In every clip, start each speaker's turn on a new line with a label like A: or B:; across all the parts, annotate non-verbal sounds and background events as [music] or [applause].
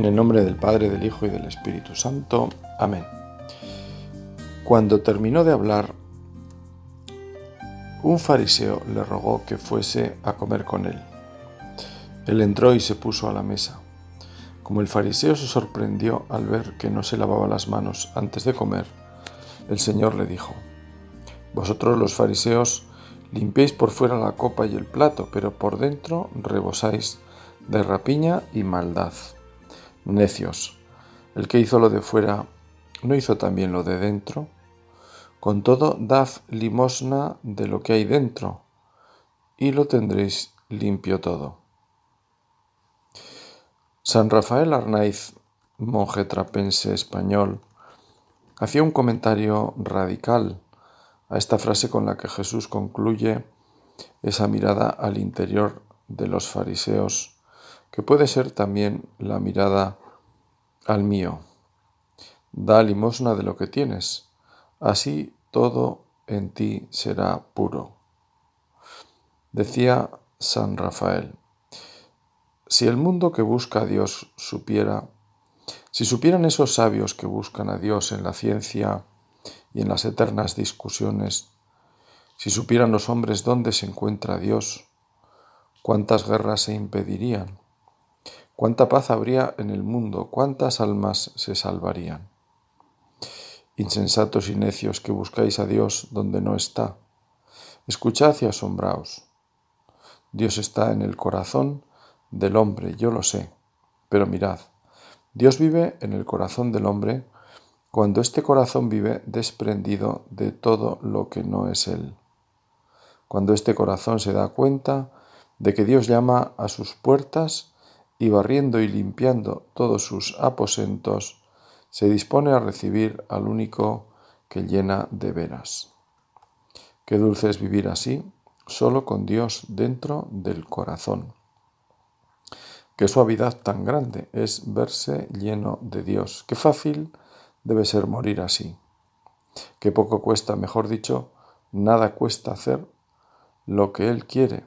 A: En el nombre del Padre, del Hijo y del Espíritu Santo. Amén. Cuando terminó de hablar, un fariseo le rogó que fuese a comer con él. Él entró y se puso a la mesa. Como el fariseo se sorprendió al ver que no se lavaba las manos antes de comer, el Señor le dijo, Vosotros los fariseos limpiáis por fuera la copa y el plato, pero por dentro rebosáis de rapiña y maldad. Necios, el que hizo lo de fuera, ¿no hizo también lo de dentro? Con todo, dad limosna de lo que hay dentro, y lo tendréis limpio todo. San Rafael Arnaiz, monje trapense español, hacía un comentario radical a esta frase con la que Jesús concluye esa mirada al interior de los fariseos que puede ser también la mirada al mío. Da limosna de lo que tienes, así todo en ti será puro. Decía San Rafael, si el mundo que busca a Dios supiera, si supieran esos sabios que buscan a Dios en la ciencia y en las eternas discusiones, si supieran los hombres dónde se encuentra Dios, cuántas guerras se impedirían, ¿Cuánta paz habría en el mundo? ¿Cuántas almas se salvarían? Insensatos y necios que buscáis a Dios donde no está. Escuchad y asombraos. Dios está en el corazón del hombre, yo lo sé. Pero mirad, Dios vive en el corazón del hombre cuando este corazón vive desprendido de todo lo que no es Él. Cuando este corazón se da cuenta de que Dios llama a sus puertas y barriendo y limpiando todos sus aposentos, se dispone a recibir al único que llena de veras. Qué dulce es vivir así, solo con Dios dentro del corazón. Qué suavidad tan grande es verse lleno de Dios. Qué fácil debe ser morir así. Qué poco cuesta, mejor dicho, nada cuesta hacer lo que Él quiere,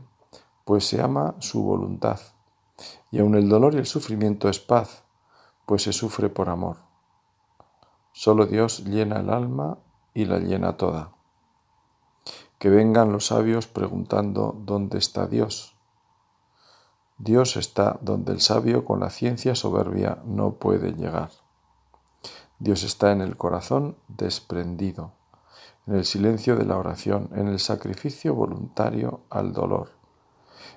A: pues se ama su voluntad y aun el dolor y el sufrimiento es paz, pues se sufre por amor. Solo Dios llena el alma y la llena toda. Que vengan los sabios preguntando dónde está Dios. Dios está donde el sabio con la ciencia soberbia no puede llegar. Dios está en el corazón desprendido, en el silencio de la oración, en el sacrificio voluntario al dolor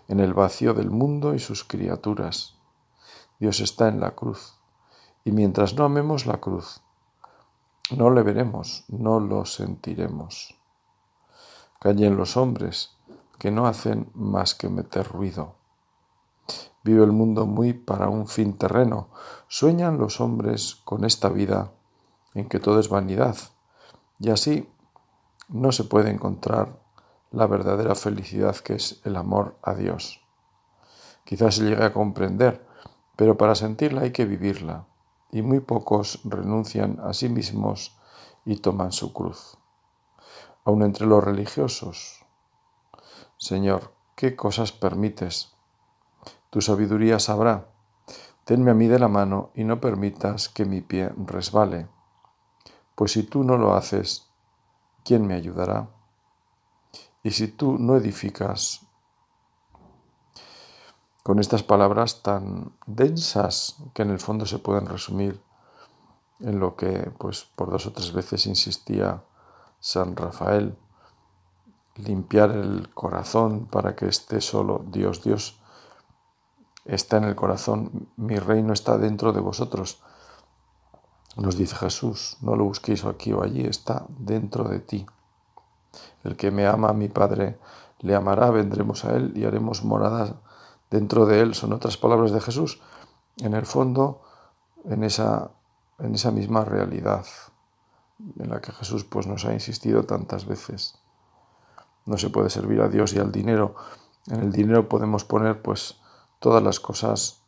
A: en el vacío del mundo y sus criaturas. Dios está en la cruz. Y mientras no amemos la cruz, no le veremos, no lo sentiremos. Callen los hombres, que no hacen más que meter ruido. Vive el mundo muy para un fin terreno. Sueñan los hombres con esta vida en que todo es vanidad. Y así no se puede encontrar la verdadera felicidad que es el amor a Dios. Quizás se llegue a comprender, pero para sentirla hay que vivirla, y muy pocos renuncian a sí mismos y toman su cruz. Aun entre los religiosos, Señor, ¿qué cosas permites? Tu sabiduría sabrá. Tenme a mí de la mano y no permitas que mi pie resbale, pues si tú no lo haces, ¿quién me ayudará? Y si tú no edificas con estas palabras tan densas que en el fondo se pueden resumir en lo que pues por dos o tres veces insistía San Rafael limpiar el corazón para que esté solo Dios Dios está en el corazón mi reino está dentro de vosotros. Nos dice Jesús no lo busquéis aquí o allí está dentro de ti el que me ama, mi Padre, le amará, vendremos a Él y haremos morada dentro de Él. Son otras palabras de Jesús. En el fondo, en esa, en esa misma realidad en la que Jesús pues, nos ha insistido tantas veces. No se puede servir a Dios y al dinero. En el dinero podemos poner pues todas las cosas,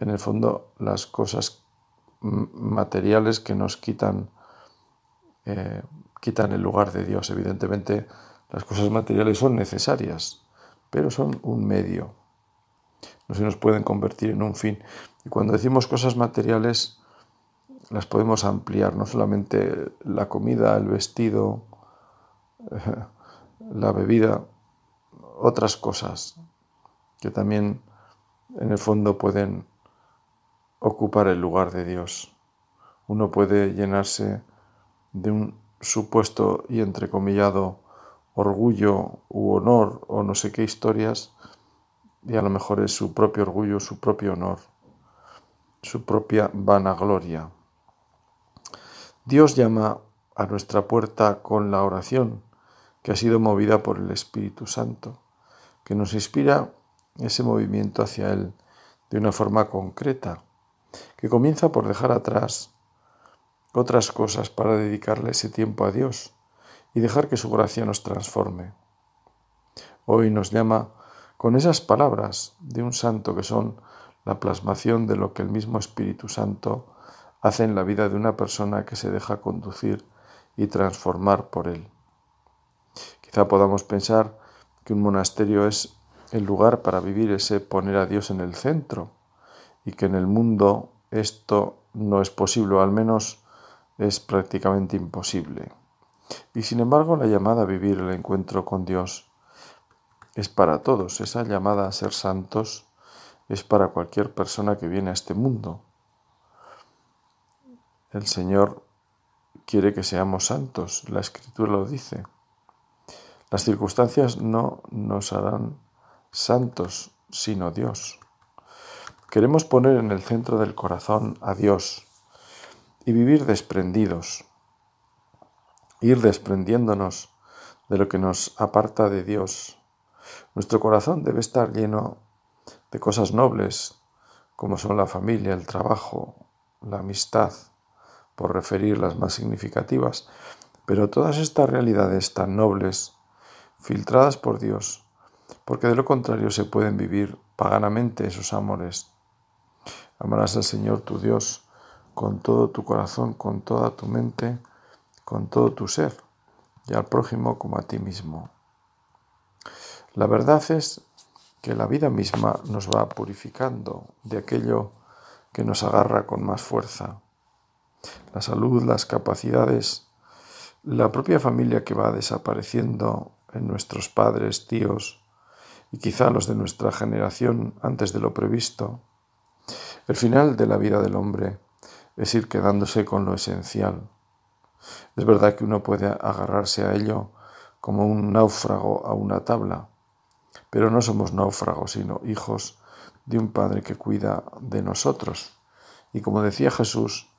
A: en el fondo las cosas materiales que nos quitan eh, quitan el lugar de Dios. Evidentemente, las cosas materiales son necesarias, pero son un medio. no se nos pueden convertir en un fin. Y cuando decimos cosas materiales, las podemos ampliar, no solamente la comida, el vestido, [laughs] la bebida, otras cosas que también en el fondo pueden ocupar el lugar de Dios. Uno puede llenarse de un supuesto y entrecomillado orgullo u honor o no sé qué historias y a lo mejor es su propio orgullo, su propio honor, su propia vanagloria. Dios llama a nuestra puerta con la oración que ha sido movida por el Espíritu Santo, que nos inspira ese movimiento hacia Él de una forma concreta, que comienza por dejar atrás otras cosas para dedicarle ese tiempo a Dios y dejar que su gracia nos transforme. Hoy nos llama con esas palabras de un santo que son la plasmación de lo que el mismo Espíritu Santo hace en la vida de una persona que se deja conducir y transformar por él. Quizá podamos pensar que un monasterio es el lugar para vivir ese poner a Dios en el centro y que en el mundo esto no es posible, al menos es prácticamente imposible. Y sin embargo la llamada a vivir el encuentro con Dios es para todos, esa llamada a ser santos es para cualquier persona que viene a este mundo. El Señor quiere que seamos santos, la Escritura lo dice. Las circunstancias no nos harán santos, sino Dios. Queremos poner en el centro del corazón a Dios y vivir desprendidos, ir desprendiéndonos de lo que nos aparta de Dios. Nuestro corazón debe estar lleno de cosas nobles, como son la familia, el trabajo, la amistad, por referir las más significativas, pero todas estas realidades tan nobles, filtradas por Dios, porque de lo contrario se pueden vivir paganamente esos amores. Amarás al Señor tu Dios con todo tu corazón, con toda tu mente, con todo tu ser, y al prójimo como a ti mismo. La verdad es que la vida misma nos va purificando de aquello que nos agarra con más fuerza. La salud, las capacidades, la propia familia que va desapareciendo en nuestros padres, tíos y quizá los de nuestra generación antes de lo previsto. El final de la vida del hombre es ir quedándose con lo esencial. Es verdad que uno puede agarrarse a ello como un náufrago a una tabla, pero no somos náufragos, sino hijos de un Padre que cuida de nosotros. Y como decía Jesús,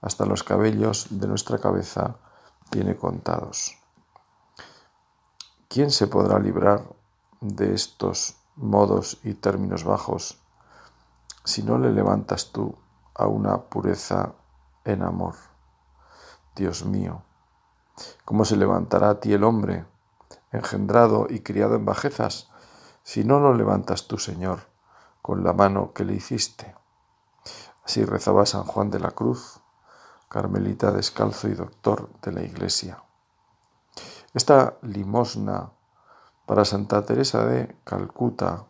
A: hasta los cabellos de nuestra cabeza tiene contados. ¿Quién se podrá librar de estos modos y términos bajos si no le levantas tú a una pureza en amor. Dios mío, ¿cómo se levantará a ti el hombre, engendrado y criado en bajezas, si no lo levantas tú, Señor, con la mano que le hiciste? Así rezaba San Juan de la Cruz, carmelita descalzo y doctor de la Iglesia. Esta limosna para Santa Teresa de Calcuta,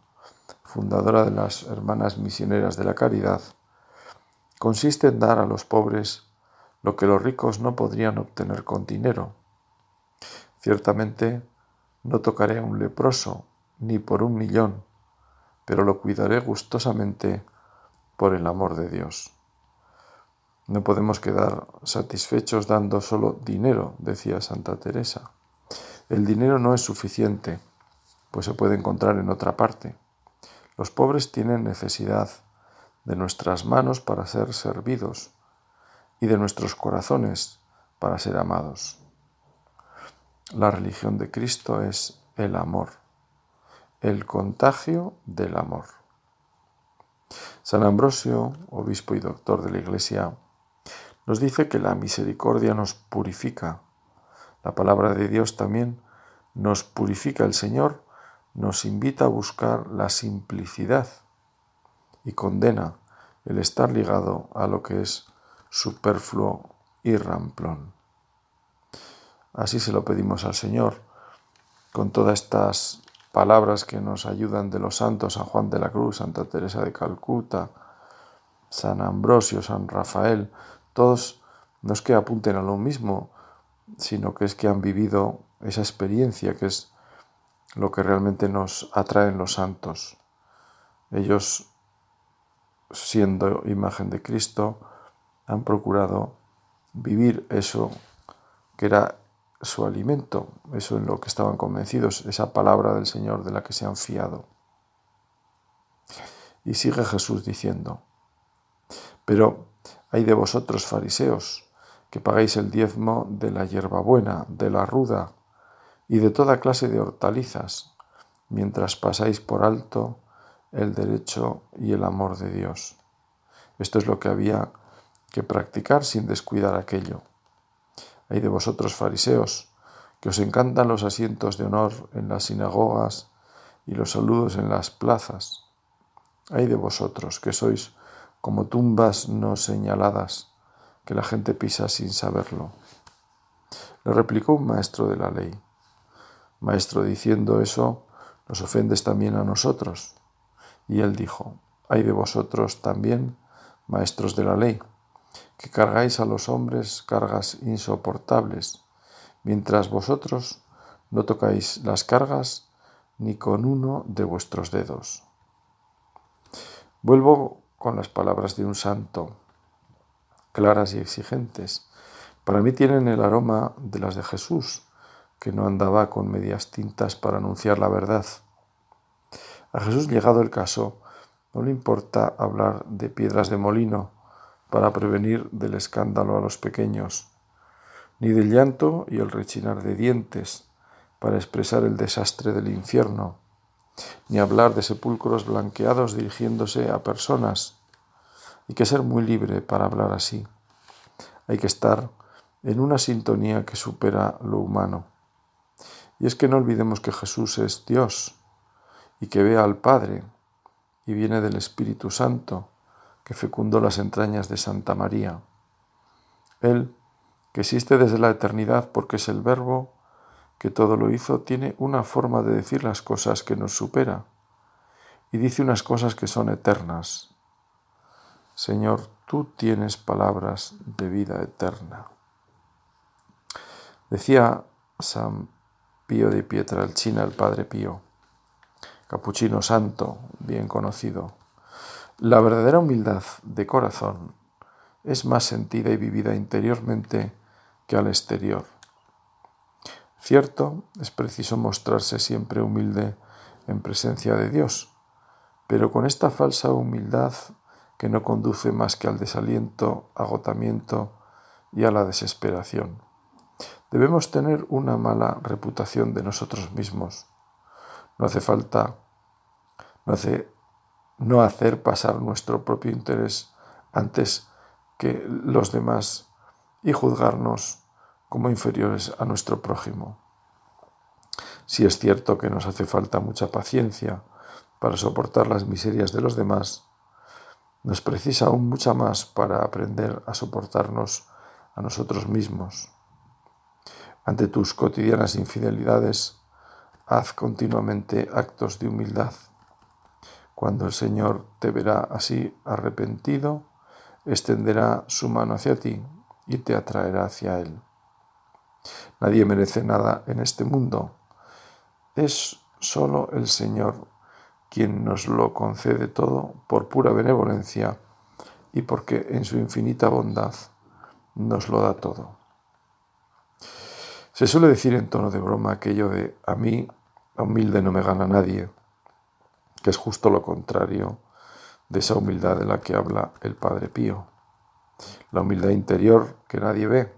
A: fundadora de las Hermanas Misioneras de la Caridad, consiste en dar a los pobres lo que los ricos no podrían obtener con dinero. Ciertamente no tocaré a un leproso ni por un millón, pero lo cuidaré gustosamente por el amor de Dios. No podemos quedar satisfechos dando solo dinero, decía Santa Teresa. El dinero no es suficiente, pues se puede encontrar en otra parte. Los pobres tienen necesidad de nuestras manos para ser servidos y de nuestros corazones para ser amados. La religión de Cristo es el amor, el contagio del amor. San Ambrosio, obispo y doctor de la Iglesia, nos dice que la misericordia nos purifica. La palabra de Dios también nos purifica. El Señor nos invita a buscar la simplicidad y condena el estar ligado a lo que es superfluo y ramplón. Así se lo pedimos al Señor con todas estas palabras que nos ayudan de los santos, San Juan de la Cruz, Santa Teresa de Calcuta, San Ambrosio, San Rafael, todos no es que apunten a lo mismo, sino que es que han vivido esa experiencia que es lo que realmente nos atraen los santos. Ellos, siendo imagen de Cristo, han procurado vivir eso que era su alimento, eso en lo que estaban convencidos, esa palabra del Señor de la que se han fiado. Y sigue Jesús diciendo, pero hay de vosotros fariseos, que pagáis el diezmo de la hierbabuena, de la ruda y de toda clase de hortalizas, mientras pasáis por alto el derecho y el amor de Dios. Esto es lo que había que practicar sin descuidar aquello. Hay de vosotros fariseos, que os encantan los asientos de honor en las sinagogas y los saludos en las plazas. Hay de vosotros, que sois como tumbas no señaladas, que la gente pisa sin saberlo. Le replicó un maestro de la ley. Maestro, diciendo eso, nos ofendes también a nosotros. Y él dijo, hay de vosotros también, maestros de la ley, que cargáis a los hombres cargas insoportables, mientras vosotros no tocáis las cargas ni con uno de vuestros dedos. Vuelvo con las palabras de un santo, claras y exigentes. Para mí tienen el aroma de las de Jesús, que no andaba con medias tintas para anunciar la verdad. A Jesús llegado el caso, no le importa hablar de piedras de molino para prevenir del escándalo a los pequeños, ni del llanto y el rechinar de dientes para expresar el desastre del infierno, ni hablar de sepulcros blanqueados dirigiéndose a personas. Hay que ser muy libre para hablar así. Hay que estar en una sintonía que supera lo humano. Y es que no olvidemos que Jesús es Dios y que ve al Padre y viene del Espíritu Santo que fecundó las entrañas de Santa María. Él, que existe desde la eternidad porque es el Verbo, que todo lo hizo, tiene una forma de decir las cosas que nos supera y dice unas cosas que son eternas. Señor, tú tienes palabras de vida eterna. Decía San Pío de Pietralcina, el Padre Pío, capuchino santo, bien conocido, la verdadera humildad de corazón es más sentida y vivida interiormente que al exterior. Cierto, es preciso mostrarse siempre humilde en presencia de Dios, pero con esta falsa humildad que no conduce más que al desaliento, agotamiento y a la desesperación. Debemos tener una mala reputación de nosotros mismos. No hace falta no, hace, no hacer pasar nuestro propio interés antes que los demás y juzgarnos como inferiores a nuestro prójimo. Si es cierto que nos hace falta mucha paciencia para soportar las miserias de los demás, nos precisa aún mucha más para aprender a soportarnos a nosotros mismos. Ante tus cotidianas infidelidades, haz continuamente actos de humildad. Cuando el Señor te verá así arrepentido, extenderá su mano hacia ti y te atraerá hacia Él. Nadie merece nada en este mundo. Es solo el Señor quien nos lo concede todo por pura benevolencia y porque en su infinita bondad nos lo da todo. Se suele decir en tono de broma aquello de a mí, a humilde no me gana nadie, que es justo lo contrario de esa humildad de la que habla el Padre Pío. La humildad interior que nadie ve,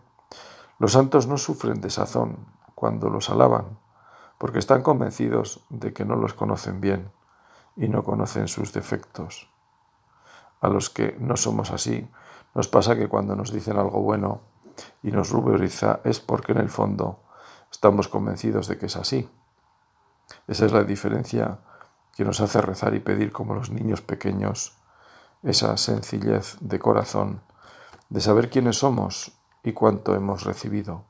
A: los santos no sufren desazón cuando los alaban, porque están convencidos de que no los conocen bien y no conocen sus defectos. A los que no somos así, nos pasa que cuando nos dicen algo bueno y nos ruboriza es porque en el fondo estamos convencidos de que es así. Esa es la diferencia que nos hace rezar y pedir como los niños pequeños, esa sencillez de corazón, de saber quiénes somos y cuánto hemos recibido.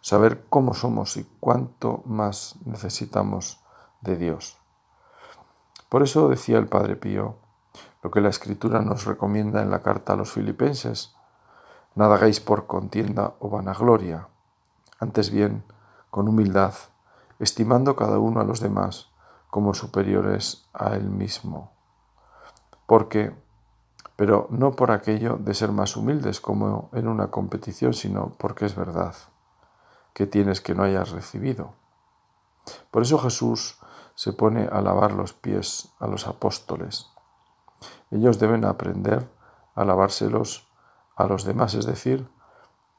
A: Saber cómo somos y cuánto más necesitamos de Dios. Por eso decía el Padre Pío, lo que la Escritura nos recomienda en la carta a los filipenses, nada hagáis por contienda o vanagloria, antes bien, con humildad, estimando cada uno a los demás como superiores a él mismo. Porque, pero no por aquello de ser más humildes como en una competición, sino porque es verdad que tienes que no hayas recibido. Por eso Jesús se pone a lavar los pies a los apóstoles. Ellos deben aprender a lavárselos a los demás, es decir,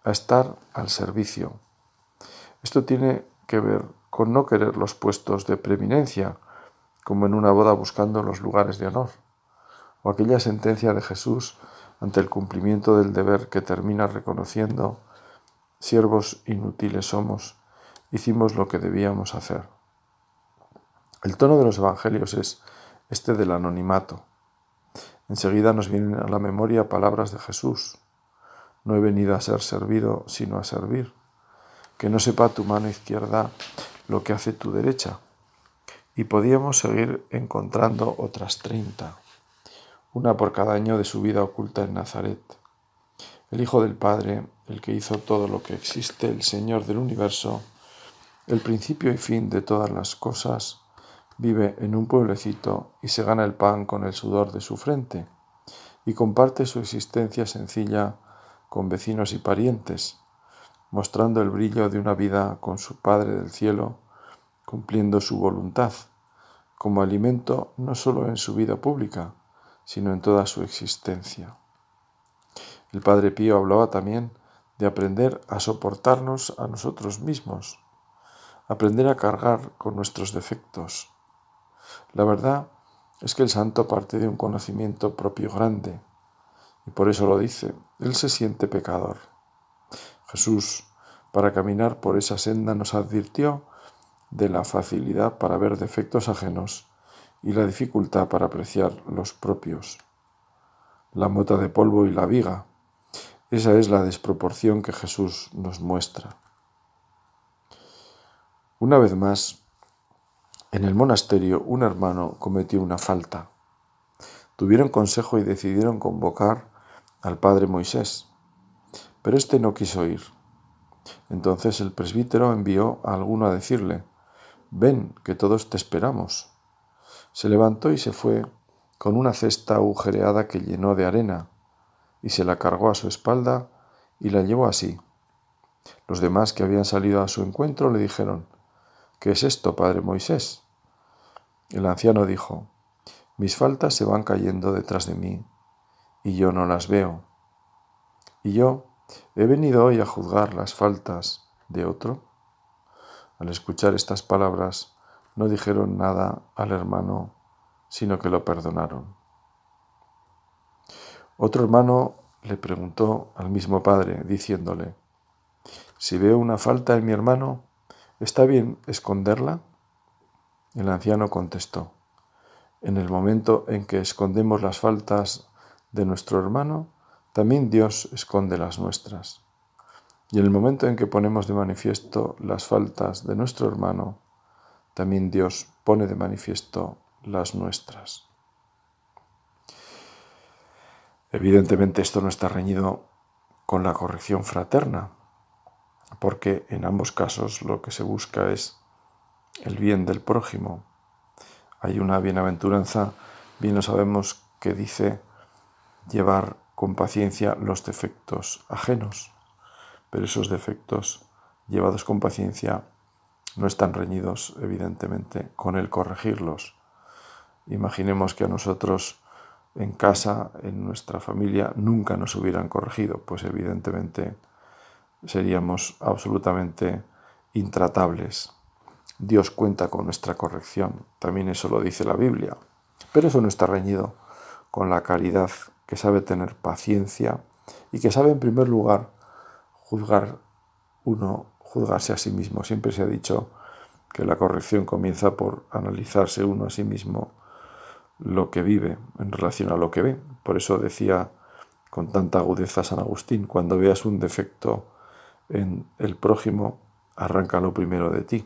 A: a estar al servicio. Esto tiene que ver con no querer los puestos de preeminencia, como en una boda buscando los lugares de honor, o aquella sentencia de Jesús ante el cumplimiento del deber que termina reconociendo, siervos inútiles somos, hicimos lo que debíamos hacer. El tono de los evangelios es este del anonimato. Enseguida nos vienen a la memoria palabras de Jesús. No he venido a ser servido, sino a servir. Que no sepa tu mano izquierda lo que hace tu derecha. Y podíamos seguir encontrando otras treinta, una por cada año de su vida oculta en Nazaret. El Hijo del Padre, el que hizo todo lo que existe, el Señor del universo, el principio y fin de todas las cosas, vive en un pueblecito y se gana el pan con el sudor de su frente y comparte su existencia sencilla con vecinos y parientes, mostrando el brillo de una vida con su Padre del cielo, cumpliendo su voluntad, como alimento no solo en su vida pública, sino en toda su existencia. El Padre Pío hablaba también de aprender a soportarnos a nosotros mismos, aprender a cargar con nuestros defectos, la verdad es que el santo parte de un conocimiento propio grande, y por eso lo dice, él se siente pecador. Jesús, para caminar por esa senda, nos advirtió de la facilidad para ver defectos ajenos y la dificultad para apreciar los propios. La mota de polvo y la viga, esa es la desproporción que Jesús nos muestra. Una vez más, en el monasterio un hermano cometió una falta. Tuvieron consejo y decidieron convocar al padre Moisés, pero éste no quiso ir. Entonces el presbítero envió a alguno a decirle, ven, que todos te esperamos. Se levantó y se fue con una cesta agujereada que llenó de arena, y se la cargó a su espalda y la llevó así. Los demás que habían salido a su encuentro le dijeron, ¿Qué es esto, padre Moisés? El anciano dijo, Mis faltas se van cayendo detrás de mí, y yo no las veo. Y yo he venido hoy a juzgar las faltas de otro. Al escuchar estas palabras, no dijeron nada al hermano, sino que lo perdonaron. Otro hermano le preguntó al mismo padre, diciéndole, Si veo una falta en mi hermano, ¿Está bien esconderla? El anciano contestó, en el momento en que escondemos las faltas de nuestro hermano, también Dios esconde las nuestras. Y en el momento en que ponemos de manifiesto las faltas de nuestro hermano, también Dios pone de manifiesto las nuestras. Evidentemente esto no está reñido con la corrección fraterna, porque en ambos casos lo que se busca es el bien del prójimo. Hay una bienaventuranza, bien lo sabemos, que dice llevar con paciencia los defectos ajenos, pero esos defectos llevados con paciencia no están reñidos, evidentemente, con el corregirlos. Imaginemos que a nosotros en casa, en nuestra familia, nunca nos hubieran corregido, pues evidentemente seríamos absolutamente intratables. Dios cuenta con nuestra corrección, también eso lo dice la Biblia, pero eso no está reñido con la caridad que sabe tener paciencia y que sabe en primer lugar juzgar uno, juzgarse a sí mismo. Siempre se ha dicho que la corrección comienza por analizarse uno a sí mismo lo que vive en relación a lo que ve. Por eso decía con tanta agudeza San Agustín, cuando veas un defecto en el prójimo, arranca lo primero de ti.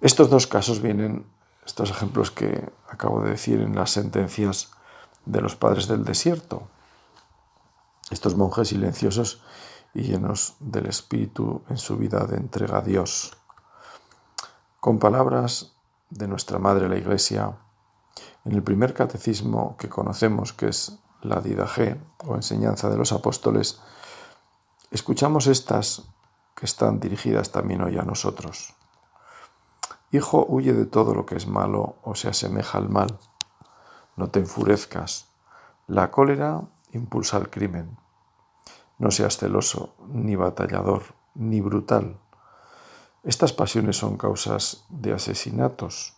A: Estos dos casos vienen, estos ejemplos que acabo de decir en las sentencias de los padres del desierto, estos monjes silenciosos y llenos del Espíritu en su vida de entrega a Dios. Con palabras de nuestra Madre la Iglesia, en el primer catecismo que conocemos, que es la Didaje o enseñanza de los apóstoles, escuchamos estas que están dirigidas también hoy a nosotros. Hijo, huye de todo lo que es malo o se asemeja al mal. No te enfurezcas. La cólera impulsa al crimen. No seas celoso, ni batallador, ni brutal. Estas pasiones son causas de asesinatos.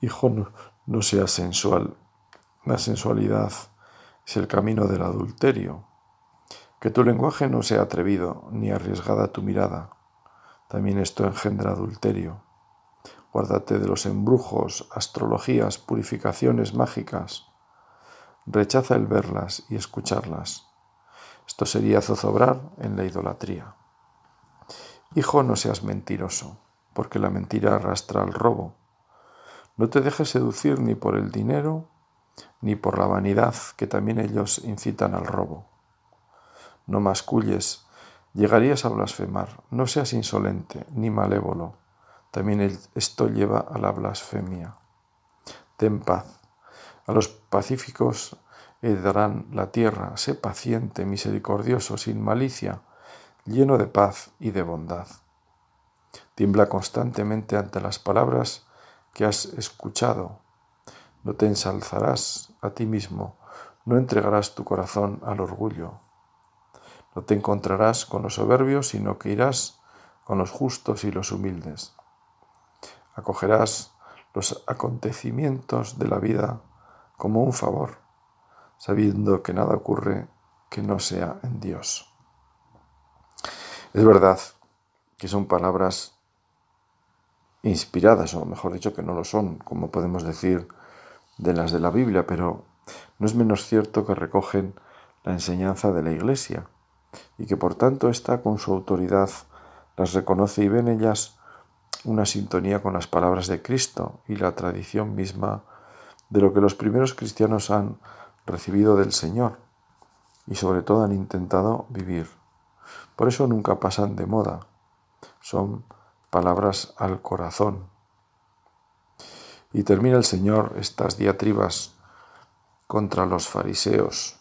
A: Hijo, no, seas sensual. La sensualidad es el camino del adulterio. Que tu lenguaje no sea atrevido, ni arriesgada tu mirada. También esto engendra adulterio. Guárdate de los embrujos, astrologías, purificaciones mágicas. Rechaza el verlas y escucharlas. Esto sería zozobrar en la idolatría. Hijo, no seas mentiroso, porque la mentira arrastra al robo. No te dejes seducir ni por el dinero, ni por la vanidad, que también ellos incitan al robo. No masculles, llegarías a blasfemar. No seas insolente ni malévolo. También esto lleva a la blasfemia. Ten paz. A los pacíficos heredarán la tierra. Sé paciente, misericordioso, sin malicia, lleno de paz y de bondad. Tiembla constantemente ante las palabras que has escuchado. No te ensalzarás a ti mismo, no entregarás tu corazón al orgullo. No te encontrarás con los soberbios, sino que irás con los justos y los humildes. Acogerás los acontecimientos de la vida como un favor sabiendo que nada ocurre que no sea en Dios. Es verdad que son palabras inspiradas, o mejor dicho, que no lo son, como podemos decir de las de la Biblia, pero no es menos cierto que recogen la enseñanza de la Iglesia y que por tanto está con su autoridad las reconoce y ve en ellas una sintonía con las palabras de Cristo y la tradición misma de lo que los primeros cristianos han recibido del Señor y sobre todo han intentado vivir. Por eso nunca pasan de moda. Son palabras al corazón. Y termina el Señor estas diatribas contra los fariseos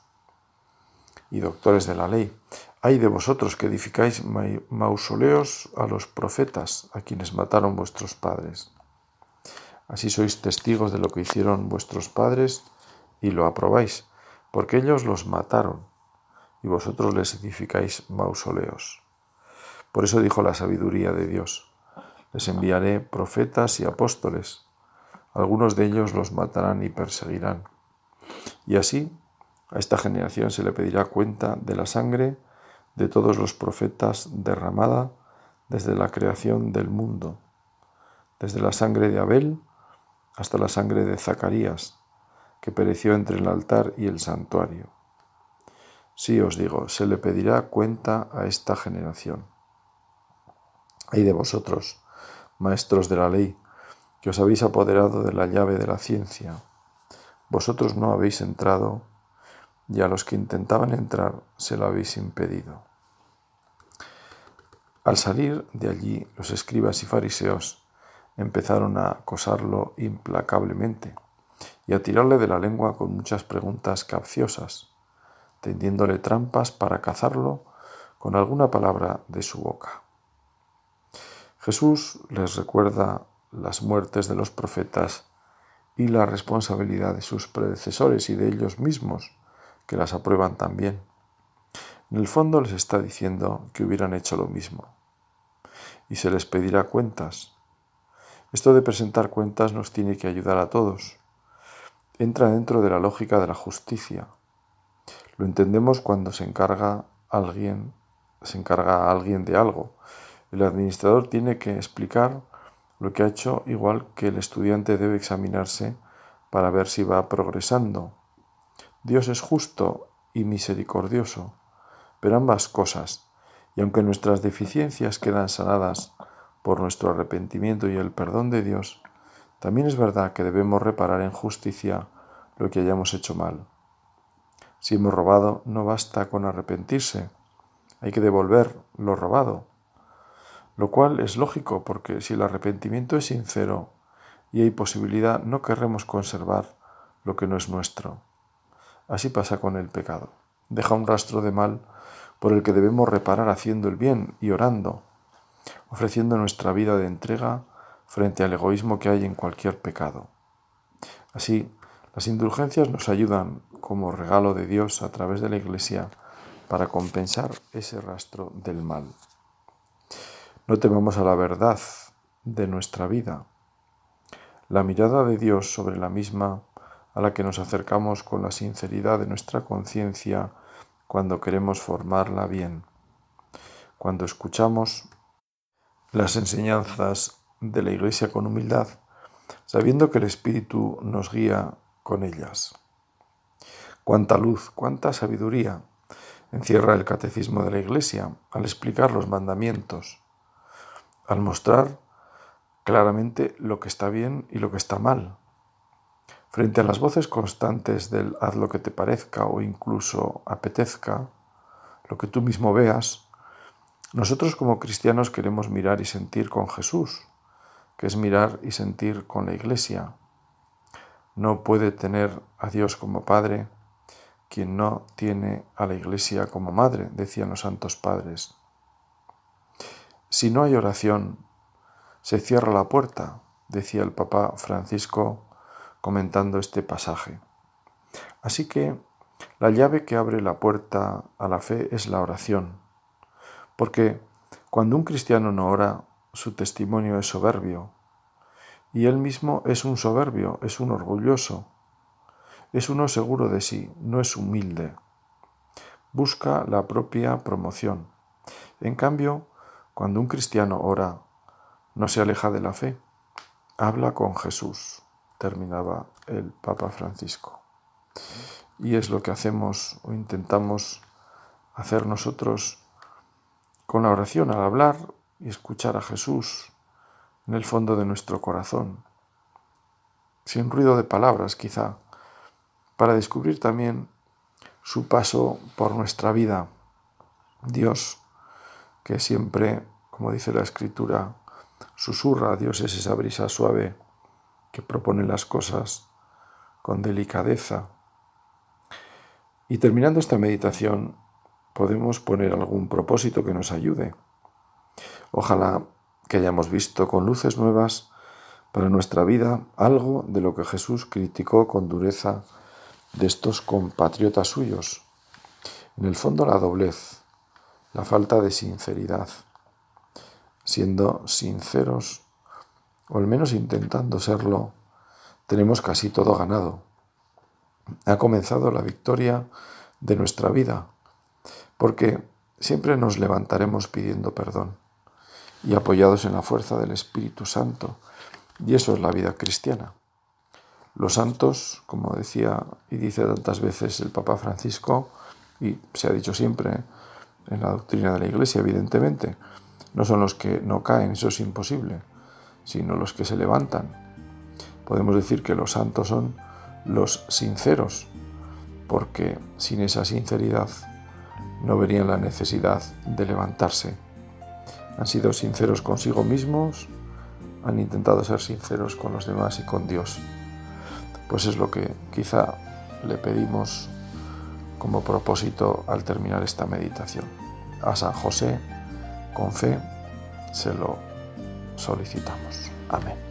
A: y doctores de la ley. Hay de vosotros que edificáis mausoleos a los profetas, a quienes mataron vuestros padres. Así sois testigos de lo que hicieron vuestros padres y lo aprobáis, porque ellos los mataron y vosotros les edificáis mausoleos. Por eso dijo la sabiduría de Dios, les enviaré profetas y apóstoles, algunos de ellos los matarán y perseguirán. Y así a esta generación se le pedirá cuenta de la sangre de todos los profetas derramada desde la creación del mundo, desde la sangre de Abel hasta la sangre de Zacarías, que pereció entre el altar y el santuario. Sí os digo, se le pedirá cuenta a esta generación. Ay de vosotros, maestros de la ley, que os habéis apoderado de la llave de la ciencia. Vosotros no habéis entrado, y a los que intentaban entrar se lo habéis impedido. Al salir de allí, los escribas y fariseos empezaron a acosarlo implacablemente y a tirarle de la lengua con muchas preguntas capciosas, tendiéndole trampas para cazarlo con alguna palabra de su boca. Jesús les recuerda las muertes de los profetas y la responsabilidad de sus predecesores y de ellos mismos, que las aprueban también. En el fondo les está diciendo que hubieran hecho lo mismo. Y se les pedirá cuentas. Esto de presentar cuentas nos tiene que ayudar a todos, entra dentro de la lógica de la justicia. Lo entendemos cuando se encarga alguien, se encarga a alguien de algo. El administrador tiene que explicar lo que ha hecho, igual que el estudiante debe examinarse para ver si va progresando. Dios es justo y misericordioso, pero ambas cosas, y aunque nuestras deficiencias quedan sanadas por nuestro arrepentimiento y el perdón de Dios, también es verdad que debemos reparar en justicia lo que hayamos hecho mal. Si hemos robado, no basta con arrepentirse, hay que devolver lo robado, lo cual es lógico porque si el arrepentimiento es sincero y hay posibilidad, no querremos conservar lo que no es nuestro. Así pasa con el pecado. Deja un rastro de mal por el que debemos reparar haciendo el bien y orando, ofreciendo nuestra vida de entrega frente al egoísmo que hay en cualquier pecado. Así, las indulgencias nos ayudan como regalo de Dios a través de la Iglesia para compensar ese rastro del mal. No temamos a la verdad de nuestra vida. La mirada de Dios sobre la misma a la que nos acercamos con la sinceridad de nuestra conciencia cuando queremos formarla bien, cuando escuchamos las enseñanzas de la Iglesia con humildad, sabiendo que el Espíritu nos guía con ellas. Cuánta luz, cuánta sabiduría encierra el catecismo de la Iglesia al explicar los mandamientos, al mostrar claramente lo que está bien y lo que está mal. Frente a las voces constantes del haz lo que te parezca o incluso apetezca, lo que tú mismo veas, nosotros como cristianos queremos mirar y sentir con Jesús, que es mirar y sentir con la Iglesia. No puede tener a Dios como Padre quien no tiene a la Iglesia como Madre, decían los santos padres. Si no hay oración, se cierra la puerta, decía el Papa Francisco comentando este pasaje. Así que la llave que abre la puerta a la fe es la oración, porque cuando un cristiano no ora, su testimonio es soberbio. Y él mismo es un soberbio, es un orgulloso, es uno seguro de sí, no es humilde. Busca la propia promoción. En cambio, cuando un cristiano ora, no se aleja de la fe, habla con Jesús, terminaba el Papa Francisco. Y es lo que hacemos o intentamos hacer nosotros con la oración al hablar y escuchar a Jesús en el fondo de nuestro corazón, sin ruido de palabras quizá, para descubrir también su paso por nuestra vida. Dios, que siempre, como dice la Escritura, susurra, Dios es esa brisa suave que propone las cosas con delicadeza. Y terminando esta meditación, podemos poner algún propósito que nos ayude. Ojalá que hayamos visto con luces nuevas para nuestra vida algo de lo que Jesús criticó con dureza de estos compatriotas suyos. En el fondo la doblez, la falta de sinceridad. Siendo sinceros, o al menos intentando serlo, tenemos casi todo ganado. Ha comenzado la victoria de nuestra vida, porque siempre nos levantaremos pidiendo perdón y apoyados en la fuerza del Espíritu Santo. Y eso es la vida cristiana. Los santos, como decía y dice tantas veces el Papa Francisco, y se ha dicho siempre en la doctrina de la Iglesia, evidentemente, no son los que no caen, eso es imposible, sino los que se levantan. Podemos decir que los santos son los sinceros, porque sin esa sinceridad no verían la necesidad de levantarse han sido sinceros consigo mismos, han intentado ser sinceros con los demás y con Dios. Pues es lo que quizá le pedimos como propósito al terminar esta meditación. A San José, con fe, se lo solicitamos. Amén.